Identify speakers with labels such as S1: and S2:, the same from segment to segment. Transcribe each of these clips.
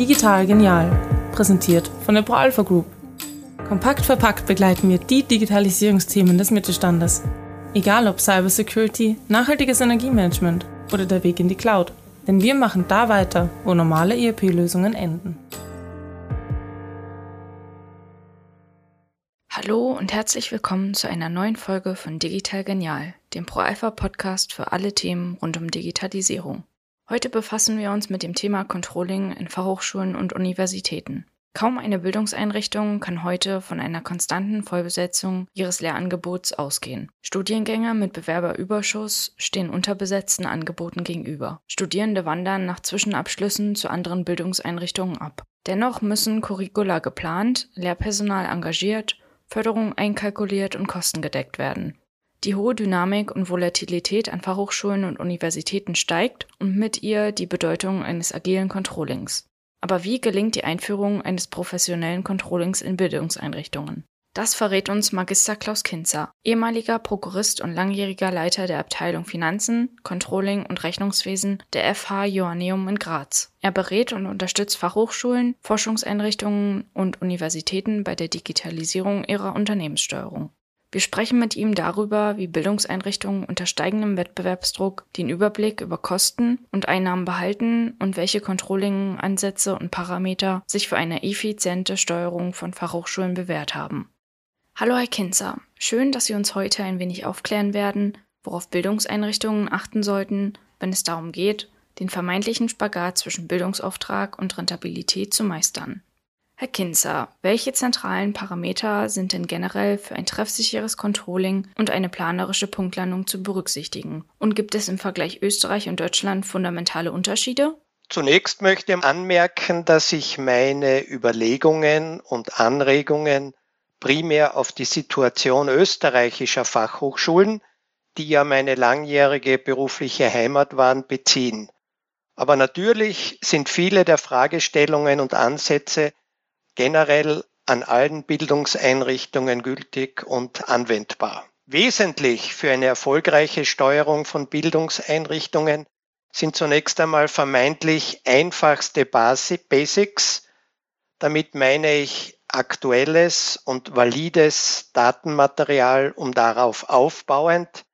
S1: Digital Genial, präsentiert von der ProAlpha Group. Kompakt verpackt begleiten wir die Digitalisierungsthemen des Mittelstandes. Egal ob Cybersecurity, nachhaltiges Energiemanagement oder der Weg in die Cloud. Denn wir machen da weiter, wo normale ERP-Lösungen enden.
S2: Hallo und herzlich willkommen zu einer neuen Folge von Digital Genial, dem ProAlpha Podcast für alle Themen rund um Digitalisierung. Heute befassen wir uns mit dem Thema Controlling in Fachhochschulen und Universitäten. Kaum eine Bildungseinrichtung kann heute von einer konstanten Vollbesetzung ihres Lehrangebots ausgehen. Studiengänge mit Bewerberüberschuss stehen unterbesetzten Angeboten gegenüber. Studierende wandern nach Zwischenabschlüssen zu anderen Bildungseinrichtungen ab. Dennoch müssen Curricula geplant, Lehrpersonal engagiert, Förderung einkalkuliert und Kosten gedeckt werden. Die hohe Dynamik und Volatilität an Fachhochschulen und Universitäten steigt und mit ihr die Bedeutung eines agilen Controllings. Aber wie gelingt die Einführung eines professionellen Controllings in Bildungseinrichtungen? Das verrät uns Magister Klaus Kinzer, ehemaliger Prokurist und langjähriger Leiter der Abteilung Finanzen, Controlling und Rechnungswesen der FH Joanneum in Graz. Er berät und unterstützt Fachhochschulen, Forschungseinrichtungen und Universitäten bei der Digitalisierung ihrer Unternehmenssteuerung. Wir sprechen mit ihm darüber, wie Bildungseinrichtungen unter steigendem Wettbewerbsdruck den Überblick über Kosten und Einnahmen behalten und welche Controlling-Ansätze und Parameter sich für eine effiziente Steuerung von Fachhochschulen bewährt haben. Hallo Herr Kinzer, schön, dass Sie uns heute ein wenig aufklären werden, worauf Bildungseinrichtungen achten sollten, wenn es darum geht, den vermeintlichen Spagat zwischen Bildungsauftrag und Rentabilität zu meistern. Herr Kinzer, welche zentralen Parameter sind denn generell für ein treffsicheres Controlling und eine planerische Punktlandung zu berücksichtigen? Und gibt es im Vergleich Österreich und Deutschland fundamentale Unterschiede?
S3: Zunächst möchte ich anmerken, dass ich meine Überlegungen und Anregungen primär auf die Situation österreichischer Fachhochschulen, die ja meine langjährige berufliche Heimat waren, beziehen. Aber natürlich sind viele der Fragestellungen und Ansätze generell an allen Bildungseinrichtungen gültig und anwendbar. Wesentlich für eine erfolgreiche Steuerung von Bildungseinrichtungen sind zunächst einmal vermeintlich einfachste Basics. Damit meine ich aktuelles und valides Datenmaterial, um darauf aufbauend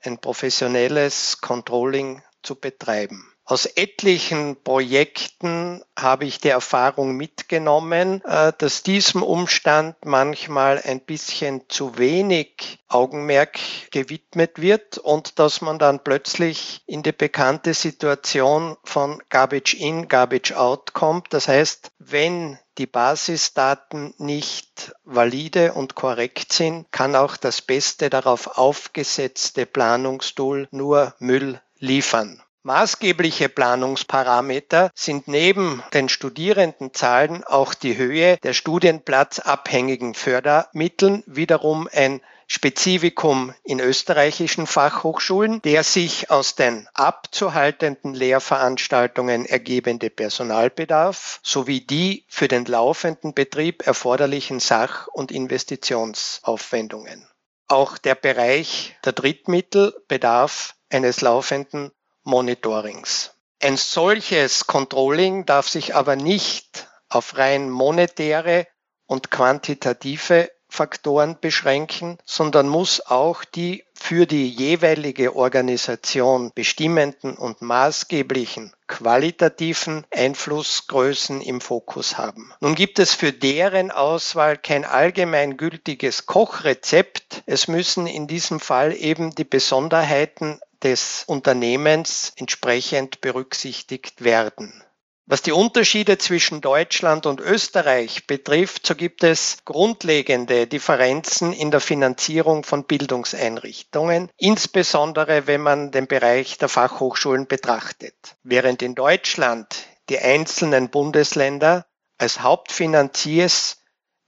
S3: ein professionelles Controlling zu betreiben. Aus etlichen Projekten habe ich die Erfahrung mitgenommen, äh, dass diesem Umstand manchmal ein bisschen zu wenig Augenmerk gewidmet wird und dass man dann plötzlich in die bekannte Situation von Garbage in, Garbage out kommt. Das heißt, wenn die Basisdaten nicht valide und korrekt sind, kann auch das beste darauf aufgesetzte Planungstool nur Müll liefern. Maßgebliche Planungsparameter sind neben den Studierendenzahlen auch die Höhe der studienplatzabhängigen Fördermitteln, wiederum ein Spezifikum in österreichischen Fachhochschulen, der sich aus den abzuhaltenden Lehrveranstaltungen ergebende Personalbedarf sowie die für den laufenden Betrieb erforderlichen Sach- und Investitionsaufwendungen. Auch der Bereich der Drittmittel bedarf eines laufenden Monitorings. Ein solches Controlling darf sich aber nicht auf rein monetäre und quantitative Faktoren beschränken, sondern muss auch die für die jeweilige Organisation bestimmenden und maßgeblichen qualitativen Einflussgrößen im Fokus haben. Nun gibt es für deren Auswahl kein allgemeingültiges Kochrezept. Es müssen in diesem Fall eben die Besonderheiten des Unternehmens entsprechend berücksichtigt werden. Was die Unterschiede zwischen Deutschland und Österreich betrifft, so gibt es grundlegende Differenzen in der Finanzierung von Bildungseinrichtungen, insbesondere wenn man den Bereich der Fachhochschulen betrachtet. Während in Deutschland die einzelnen Bundesländer als Hauptfinanziers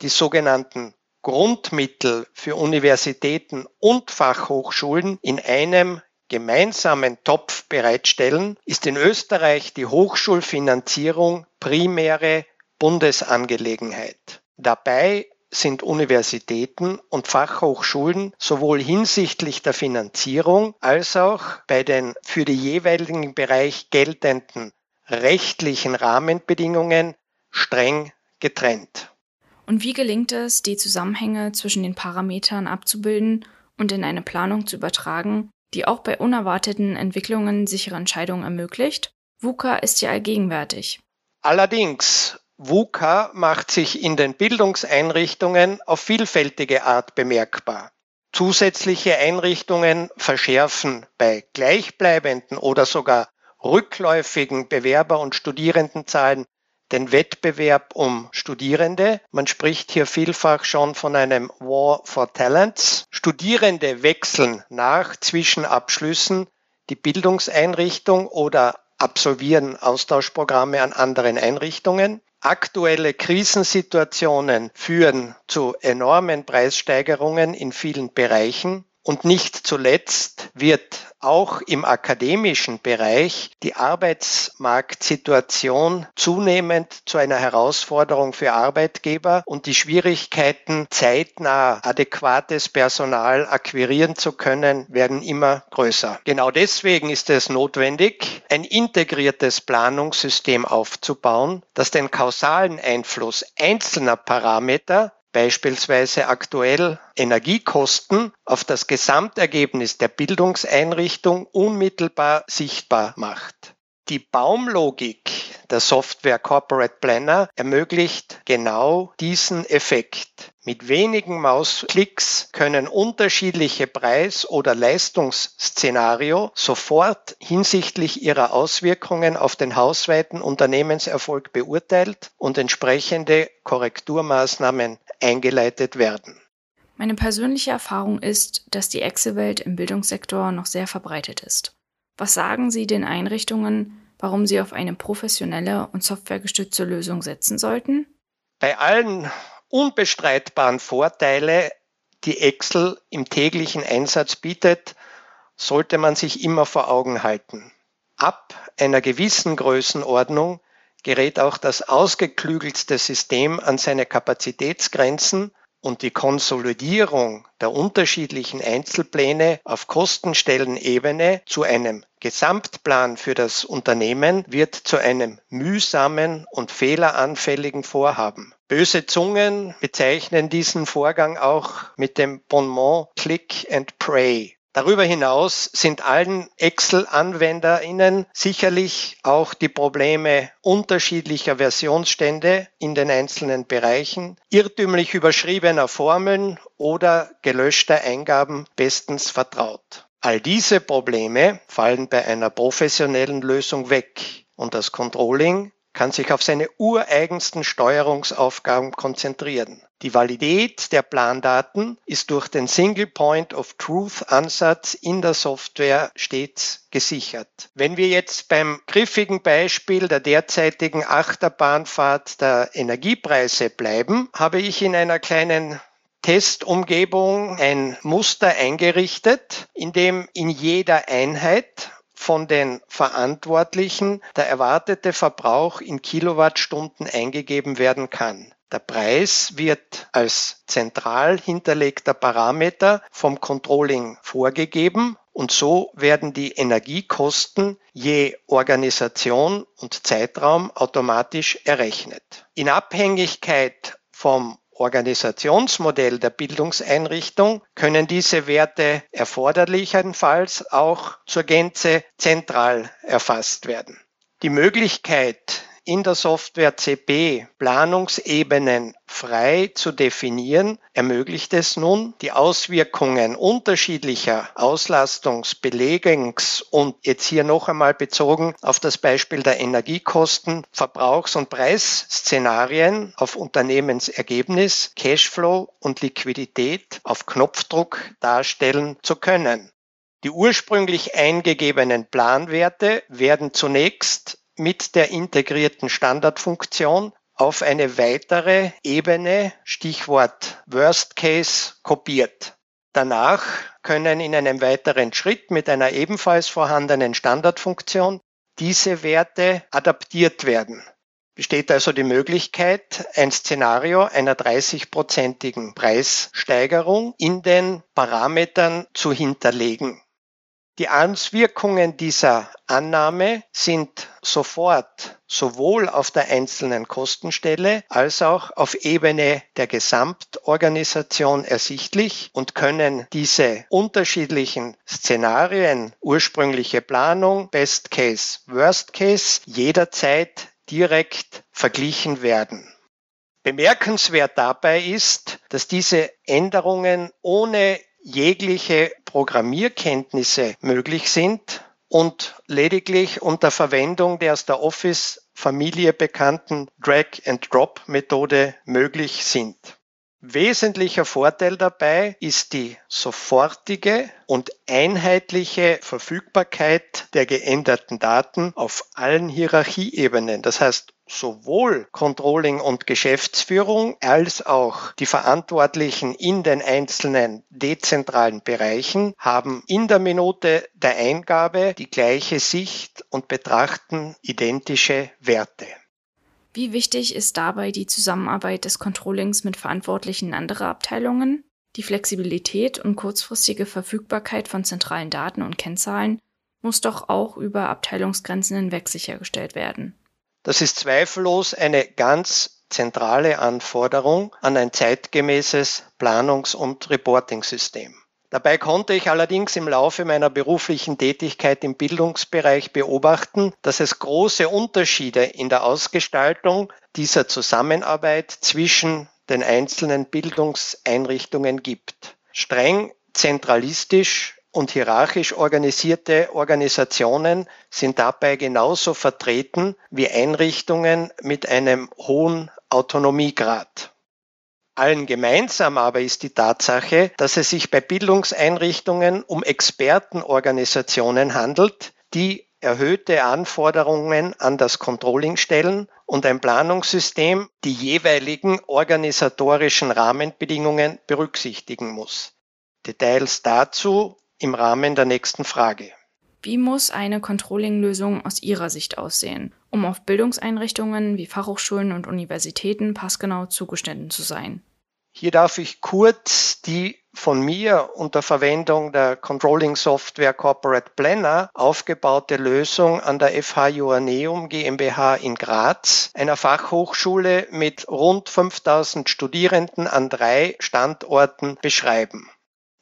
S3: die sogenannten Grundmittel für Universitäten und Fachhochschulen in einem gemeinsamen Topf bereitstellen, ist in Österreich die Hochschulfinanzierung primäre Bundesangelegenheit. Dabei sind Universitäten und Fachhochschulen sowohl hinsichtlich der Finanzierung als auch bei den für den jeweiligen Bereich geltenden rechtlichen Rahmenbedingungen streng getrennt.
S2: Und wie gelingt es, die Zusammenhänge zwischen den Parametern abzubilden und in eine Planung zu übertragen, die auch bei unerwarteten Entwicklungen sichere Entscheidungen ermöglicht? VUCA ist ja allgegenwärtig.
S3: Allerdings, VUCA macht sich in den Bildungseinrichtungen auf vielfältige Art bemerkbar. Zusätzliche Einrichtungen verschärfen bei gleichbleibenden oder sogar rückläufigen Bewerber- und Studierendenzahlen den Wettbewerb um Studierende. Man spricht hier vielfach schon von einem War for Talents. Studierende wechseln nach Zwischenabschlüssen die Bildungseinrichtung oder absolvieren Austauschprogramme an anderen Einrichtungen. Aktuelle Krisensituationen führen zu enormen Preissteigerungen in vielen Bereichen. Und nicht zuletzt wird auch im akademischen Bereich die Arbeitsmarktsituation zunehmend zu einer Herausforderung für Arbeitgeber und die Schwierigkeiten, zeitnah adäquates Personal akquirieren zu können, werden immer größer. Genau deswegen ist es notwendig, ein integriertes Planungssystem aufzubauen, das den kausalen Einfluss einzelner Parameter beispielsweise aktuell Energiekosten auf das Gesamtergebnis der Bildungseinrichtung unmittelbar sichtbar macht. Die Baumlogik der Software Corporate Planner ermöglicht genau diesen Effekt. Mit wenigen Mausklicks können unterschiedliche Preis- oder Leistungsszenario sofort hinsichtlich ihrer Auswirkungen auf den hausweiten Unternehmenserfolg beurteilt und entsprechende Korrekturmaßnahmen eingeleitet werden.
S2: Meine persönliche Erfahrung ist, dass die Excel-Welt im Bildungssektor noch sehr verbreitet ist. Was sagen Sie den Einrichtungen, warum sie auf eine professionelle und softwaregestützte Lösung setzen sollten?
S3: Bei allen unbestreitbaren Vorteile, die Excel im täglichen Einsatz bietet, sollte man sich immer vor Augen halten. Ab einer gewissen Größenordnung gerät auch das ausgeklügelste System an seine Kapazitätsgrenzen und die Konsolidierung der unterschiedlichen Einzelpläne auf Kostenstellenebene zu einem Gesamtplan für das Unternehmen wird zu einem mühsamen und fehleranfälligen Vorhaben. Böse Zungen bezeichnen diesen Vorgang auch mit dem Bonmot Click and Pray. Darüber hinaus sind allen Excel-AnwenderInnen sicherlich auch die Probleme unterschiedlicher Versionsstände in den einzelnen Bereichen, irrtümlich überschriebener Formeln oder gelöschter Eingaben bestens vertraut. All diese Probleme fallen bei einer professionellen Lösung weg und das Controlling kann sich auf seine ureigensten Steuerungsaufgaben konzentrieren. Die Validität der Plandaten ist durch den Single Point of Truth Ansatz in der Software stets gesichert. Wenn wir jetzt beim griffigen Beispiel der derzeitigen Achterbahnfahrt der Energiepreise bleiben, habe ich in einer kleinen Testumgebung ein Muster eingerichtet, in dem in jeder Einheit von den Verantwortlichen der erwartete Verbrauch in Kilowattstunden eingegeben werden kann. Der Preis wird als zentral hinterlegter Parameter vom Controlling vorgegeben und so werden die Energiekosten je Organisation und Zeitraum automatisch errechnet. In Abhängigkeit vom Organisationsmodell der Bildungseinrichtung können diese Werte erforderlichenfalls auch zur Gänze zentral erfasst werden. Die Möglichkeit, in der Software CP Planungsebenen frei zu definieren, ermöglicht es nun, die Auswirkungen unterschiedlicher Auslastungs-, Belegungs- und jetzt hier noch einmal bezogen auf das Beispiel der Energiekosten, Verbrauchs- und Preisszenarien auf Unternehmensergebnis, Cashflow und Liquidität auf Knopfdruck darstellen zu können. Die ursprünglich eingegebenen Planwerte werden zunächst mit der integrierten Standardfunktion auf eine weitere Ebene, Stichwort Worst Case, kopiert. Danach können in einem weiteren Schritt mit einer ebenfalls vorhandenen Standardfunktion diese Werte adaptiert werden. Besteht also die Möglichkeit, ein Szenario einer 30-prozentigen Preissteigerung in den Parametern zu hinterlegen. Die Auswirkungen dieser Annahme sind sofort sowohl auf der einzelnen Kostenstelle als auch auf Ebene der Gesamtorganisation ersichtlich und können diese unterschiedlichen Szenarien, ursprüngliche Planung, Best Case, Worst Case, jederzeit direkt verglichen werden. Bemerkenswert dabei ist, dass diese Änderungen ohne jegliche Programmierkenntnisse möglich sind und lediglich unter Verwendung der aus der Office-Familie bekannten Drag-and-Drop-Methode möglich sind. Wesentlicher Vorteil dabei ist die sofortige und einheitliche Verfügbarkeit der geänderten Daten auf allen Hierarchieebenen. Das heißt, sowohl Controlling und Geschäftsführung als auch die Verantwortlichen in den einzelnen dezentralen Bereichen haben in der Minute der Eingabe die gleiche Sicht und betrachten identische Werte.
S2: Wie wichtig ist dabei die Zusammenarbeit des Controllings mit Verantwortlichen anderer Abteilungen? Die Flexibilität und kurzfristige Verfügbarkeit von zentralen Daten und Kennzahlen muss doch auch über Abteilungsgrenzen hinweg sichergestellt werden.
S3: Das ist zweifellos eine ganz zentrale Anforderung an ein zeitgemäßes Planungs- und Reporting-System. Dabei konnte ich allerdings im Laufe meiner beruflichen Tätigkeit im Bildungsbereich beobachten, dass es große Unterschiede in der Ausgestaltung dieser Zusammenarbeit zwischen den einzelnen Bildungseinrichtungen gibt. Streng zentralistisch und hierarchisch organisierte Organisationen sind dabei genauso vertreten wie Einrichtungen mit einem hohen Autonomiegrad. Allen gemeinsam aber ist die Tatsache, dass es sich bei Bildungseinrichtungen um Expertenorganisationen handelt, die erhöhte Anforderungen an das Controlling stellen und ein Planungssystem die jeweiligen organisatorischen Rahmenbedingungen berücksichtigen muss. Details dazu im Rahmen der nächsten Frage.
S2: Wie muss eine Controlling-Lösung aus Ihrer Sicht aussehen, um auf Bildungseinrichtungen wie Fachhochschulen und Universitäten passgenau zugeschnitten zu sein?
S3: Hier darf ich kurz die von mir unter Verwendung der Controlling Software Corporate Planner aufgebaute Lösung an der FH Joanneum GmbH in Graz, einer Fachhochschule mit rund 5000 Studierenden an drei Standorten beschreiben.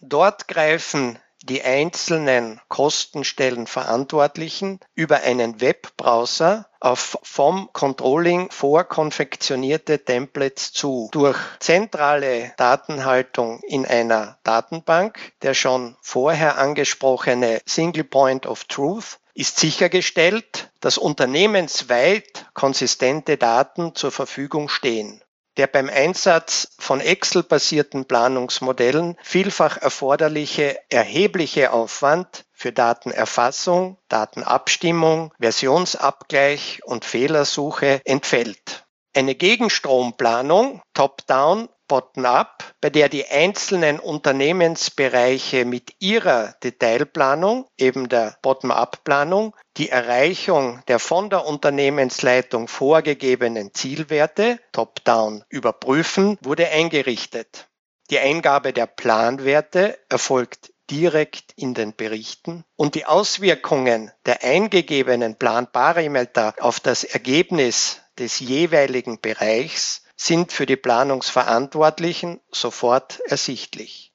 S3: Dort greifen die einzelnen Kostenstellenverantwortlichen über einen Webbrowser auf vom Controlling vorkonfektionierte Templates zu. Durch zentrale Datenhaltung in einer Datenbank, der schon vorher angesprochene Single Point of Truth, ist sichergestellt, dass unternehmensweit konsistente Daten zur Verfügung stehen der beim Einsatz von Excel-basierten Planungsmodellen vielfach erforderliche erhebliche Aufwand für Datenerfassung, Datenabstimmung, Versionsabgleich und Fehlersuche entfällt. Eine Gegenstromplanung, Top-Down, Bottom-up, bei der die einzelnen Unternehmensbereiche mit ihrer Detailplanung, eben der Bottom-up-Planung, die Erreichung der von der Unternehmensleitung vorgegebenen Zielwerte, Top-down, überprüfen, wurde eingerichtet. Die Eingabe der Planwerte erfolgt direkt in den Berichten und die Auswirkungen der eingegebenen Planparameter auf das Ergebnis des jeweiligen Bereichs sind für die Planungsverantwortlichen sofort ersichtlich.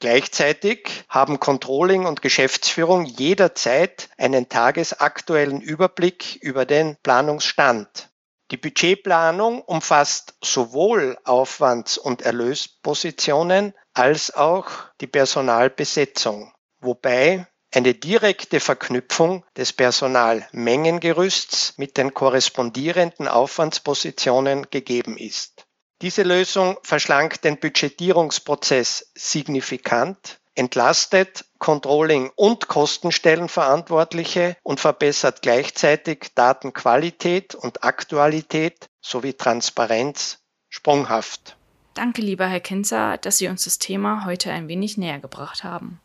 S3: Gleichzeitig haben Controlling und Geschäftsführung jederzeit einen tagesaktuellen Überblick über den Planungsstand. Die Budgetplanung umfasst sowohl Aufwands- und Erlöspositionen als auch die Personalbesetzung, wobei eine direkte Verknüpfung des Personalmengengerüsts mit den korrespondierenden Aufwandspositionen gegeben ist. Diese Lösung verschlankt den Budgetierungsprozess signifikant, entlastet Controlling- und Kostenstellenverantwortliche und verbessert gleichzeitig Datenqualität und Aktualität sowie Transparenz sprunghaft.
S2: Danke, lieber Herr Kinzer, dass Sie uns das Thema heute ein wenig näher gebracht haben.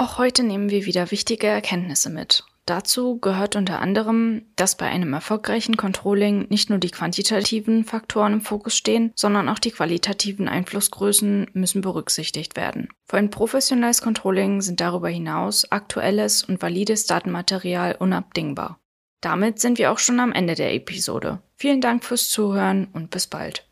S2: Auch heute nehmen wir wieder wichtige Erkenntnisse mit. Dazu gehört unter anderem, dass bei einem erfolgreichen Controlling nicht nur die quantitativen Faktoren im Fokus stehen, sondern auch die qualitativen Einflussgrößen müssen berücksichtigt werden. Für ein professionelles Controlling sind darüber hinaus aktuelles und valides Datenmaterial unabdingbar. Damit sind wir auch schon am Ende der Episode. Vielen Dank fürs Zuhören und bis bald.